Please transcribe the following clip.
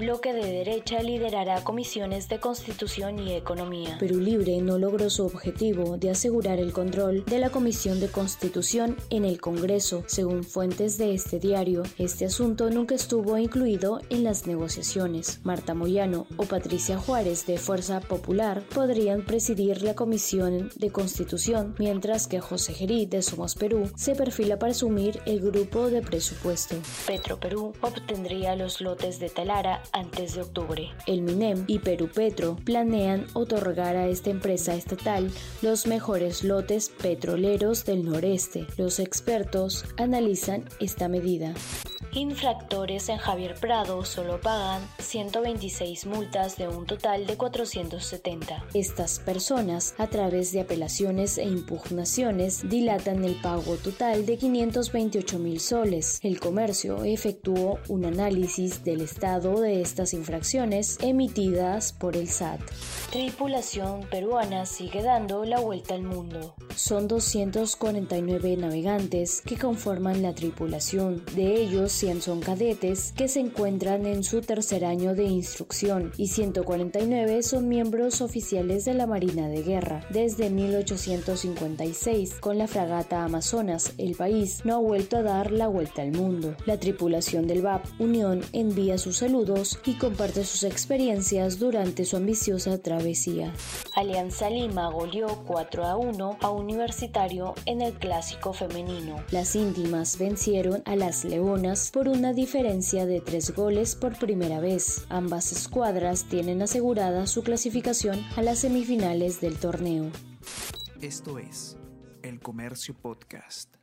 Bloque de derecha liderará comisiones de Constitución y Economía. Perú Libre no logró su objetivo de asegurar el control de la Comisión de Constitución en el Congreso. Según fuentes de este diario, este asunto nunca estuvo incluido en las negociaciones. Marta Moyano o Patricia Juárez de Fuerza Popular podrían presidir la Comisión de Constitución, mientras que José Gerí de Somos Perú se perfila para asumir el grupo de presupuesto. Petro Perú obtendría los lotes de Talara antes de octubre. El MINEM y Perú Petro planean otorgar a esta empresa estatal los mejores lotes petroleros del noreste. Los expertos analizan esta medida. Infractores en Javier Prado solo pagan 126 multas de un total de 470. Estas personas, a través de apelaciones e impugnaciones, dilatan el pago total de 528 mil soles. El comercio efectuó un análisis del estado de estas infracciones emitidas por el SAT. Tripulación peruana sigue dando la vuelta al mundo. Son 249 navegantes que conforman la tripulación. De ellos, 100 son cadetes que se encuentran en su tercer año de instrucción y 149 son miembros oficiales de la Marina de Guerra. Desde 1856, con la fragata Amazonas, el país no ha vuelto a dar la vuelta al mundo. La tripulación del VAP Unión envía sus y comparte sus experiencias durante su ambiciosa travesía. Alianza Lima goleó 4 a 1 a Universitario en el clásico femenino. Las íntimas vencieron a las Leonas por una diferencia de tres goles por primera vez. Ambas escuadras tienen asegurada su clasificación a las semifinales del torneo. Esto es El Comercio Podcast.